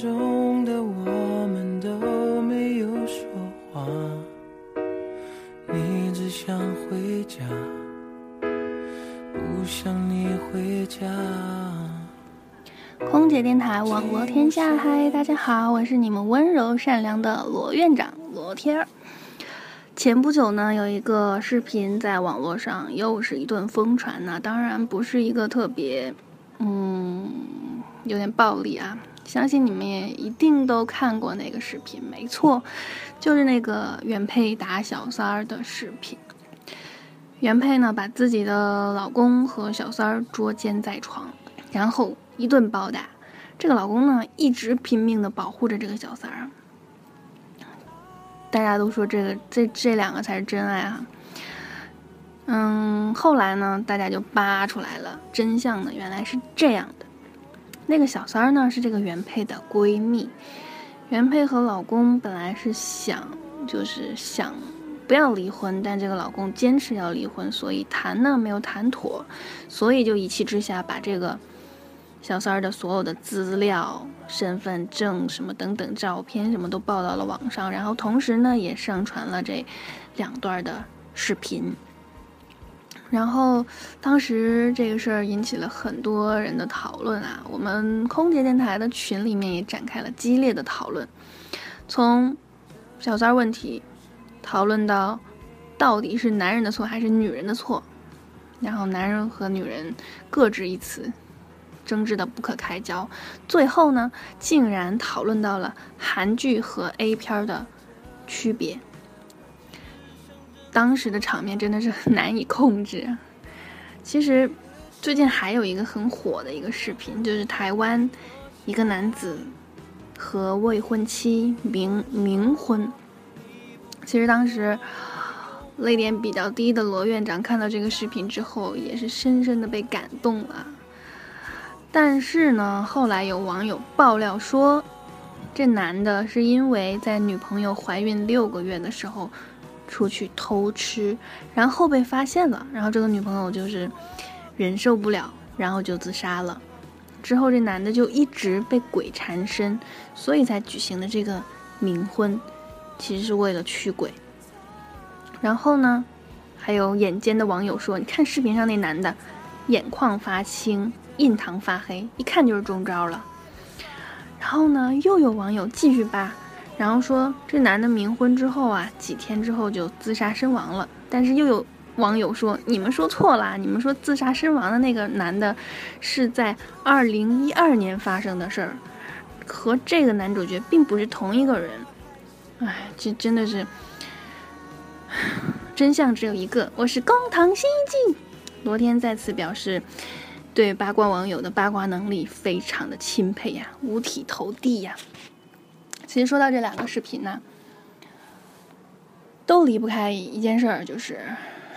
中的我们都没有说话，你只想回家，不想你回家。空姐电台网络天下，嗨，大家好，我是你们温柔善良的罗院长罗天儿。前不久呢，有一个视频在网络上又是一顿疯传呢，当然不是一个特别，嗯，有点暴力啊。相信你们也一定都看过那个视频，没错，就是那个原配打小三儿的视频。原配呢，把自己的老公和小三儿捉奸在床，然后。一顿暴打，这个老公呢一直拼命的保护着这个小三儿。大家都说这个这这两个才是真爱啊。嗯，后来呢，大家就扒出来了真相呢，原来是这样的。那个小三儿呢是这个原配的闺蜜，原配和老公本来是想就是想不要离婚，但这个老公坚持要离婚，所以谈呢没有谈妥，所以就一气之下把这个。小三儿的所有的资料、身份证什么等等照片什么都报到了网上，然后同时呢也上传了这两段的视频。然后当时这个事儿引起了很多人的讨论啊，我们空姐电台的群里面也展开了激烈的讨论，从小三儿问题讨论到到底是男人的错还是女人的错，然后男人和女人各执一词。争执的不可开交，最后呢，竟然讨论到了韩剧和 A 片的区别。当时的场面真的是难以控制。其实，最近还有一个很火的一个视频，就是台湾一个男子和未婚妻冥冥婚。其实当时泪点比较低的罗院长看到这个视频之后，也是深深的被感动了。但是呢，后来有网友爆料说，这男的是因为在女朋友怀孕六个月的时候出去偷吃，然后被发现了，然后这个女朋友就是忍受不了，然后就自杀了。之后这男的就一直被鬼缠身，所以才举行的这个冥婚，其实是为了驱鬼。然后呢，还有眼尖的网友说，你看视频上那男的，眼眶发青。印堂发黑，一看就是中招了。然后呢，又有网友继续扒，然后说这男的冥婚之后啊，几天之后就自杀身亡了。但是又有网友说，你们说错了，你们说自杀身亡的那个男的是在二零一二年发生的事儿，和这个男主角并不是同一个人。哎，这真的是真相只有一个，我是公堂心计。罗天再次表示。对八卦网友的八卦能力非常的钦佩呀，五体投地呀。其实说到这两个视频呢，都离不开一件事儿，就是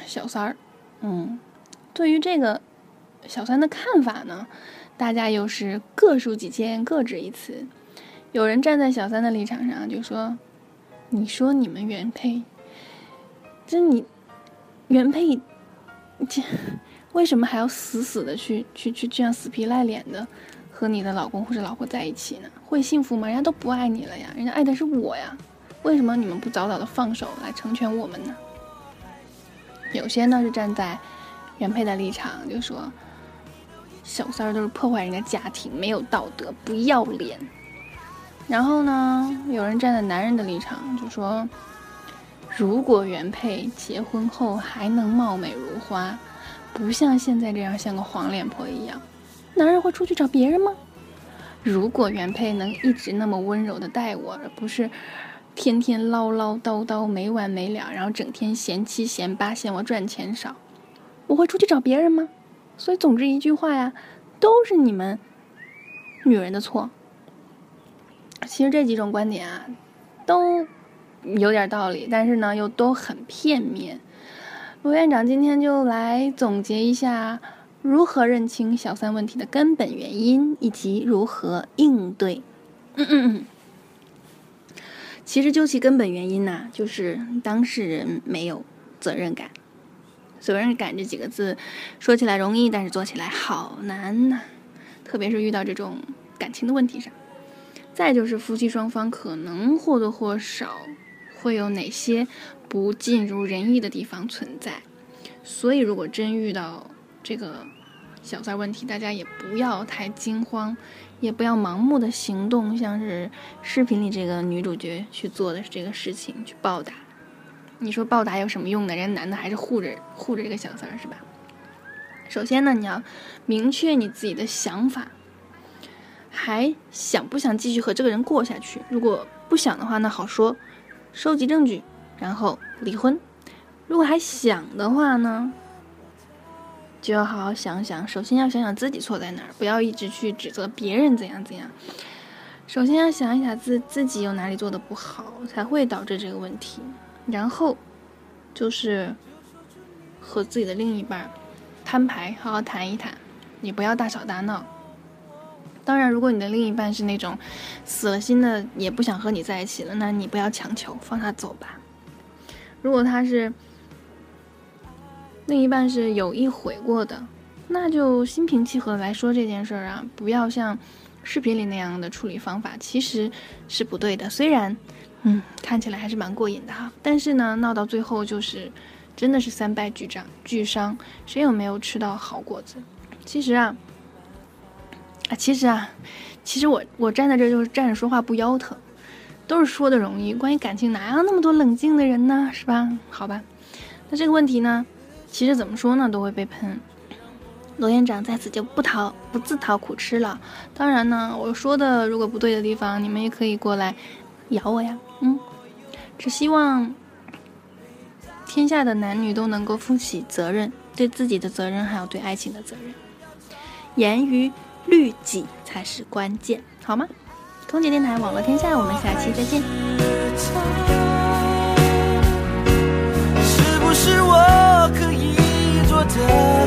小三儿。嗯，对于这个小三的看法呢，大家又是各抒己见，各执一词。有人站在小三的立场上就说：“你说你们原配，这你原配这。”为什么还要死死的去去去这样死皮赖脸的和你的老公或者老婆在一起呢？会幸福吗？人家都不爱你了呀，人家爱的是我呀。为什么你们不早早的放手来成全我们呢？有些呢是站在原配的立场，就说小三儿都是破坏人家家庭，没有道德，不要脸。然后呢，有人站在男人的立场，就说如果原配结婚后还能貌美如花。不像现在这样像个黄脸婆一样，男人会出去找别人吗？如果原配能一直那么温柔的待我，而不是天天唠唠叨叨没完没了，然后整天嫌七嫌八嫌我赚钱少，我会出去找别人吗？所以总之一句话呀，都是你们女人的错。其实这几种观点啊，都有点道理，但是呢又都很片面。罗院长今天就来总结一下如何认清小三问题的根本原因，以及如何应对。嗯嗯嗯。其实究其根本原因呢，就是当事人没有责任感。责任感这几个字说起来容易，但是做起来好难呐。特别是遇到这种感情的问题上，再就是夫妻双方可能或多或少会有哪些不尽如人意的地方存在，所以如果真遇到这个小三问题，大家也不要太惊慌，也不要盲目的行动，像是视频里这个女主角去做的这个事情去报答。你说报答有什么用呢？人家男的还是护着护着这个小三是吧？首先呢，你要明确你自己的想法。还想不想继续和这个人过下去？如果不想的话，那好说，收集证据，然后离婚。如果还想的话呢，就要好好想想。首先要想想自己错在哪儿，不要一直去指责别人怎样怎样。首先要想一想自自己有哪里做的不好，才会导致这个问题。然后就是和自己的另一半摊牌，好好谈一谈，你不要大吵大闹。当然，如果你的另一半是那种死了心的，也不想和你在一起了，那你不要强求，放他走吧。如果他是另一半是有意悔过的，那就心平气和来说这件事儿啊，不要像视频里那样的处理方法，其实是不对的。虽然，嗯，看起来还是蛮过瘾的哈，但是呢，闹到最后就是真的是三败俱伤，俱伤，谁有没有吃到好果子？其实啊。啊，其实啊，其实我我站在这就是站着说话不腰疼，都是说的容易。关于感情，哪有那么多冷静的人呢？是吧？好吧，那这个问题呢，其实怎么说呢，都会被喷。罗院长在此就不讨不自讨苦吃了。当然呢，我说的如果不对的地方，你们也可以过来咬我呀。嗯，只希望天下的男女都能够负起责任，对自己的责任，还有对爱情的责任。严于。律己才是关键，好吗？空姐电台，网络天下，我们下期再见。的。